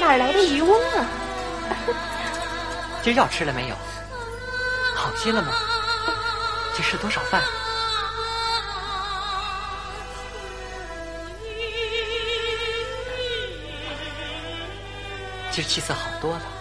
哪来的渔翁啊？今儿药吃了没有？好些了吗？这是多少饭？今儿气色好多了。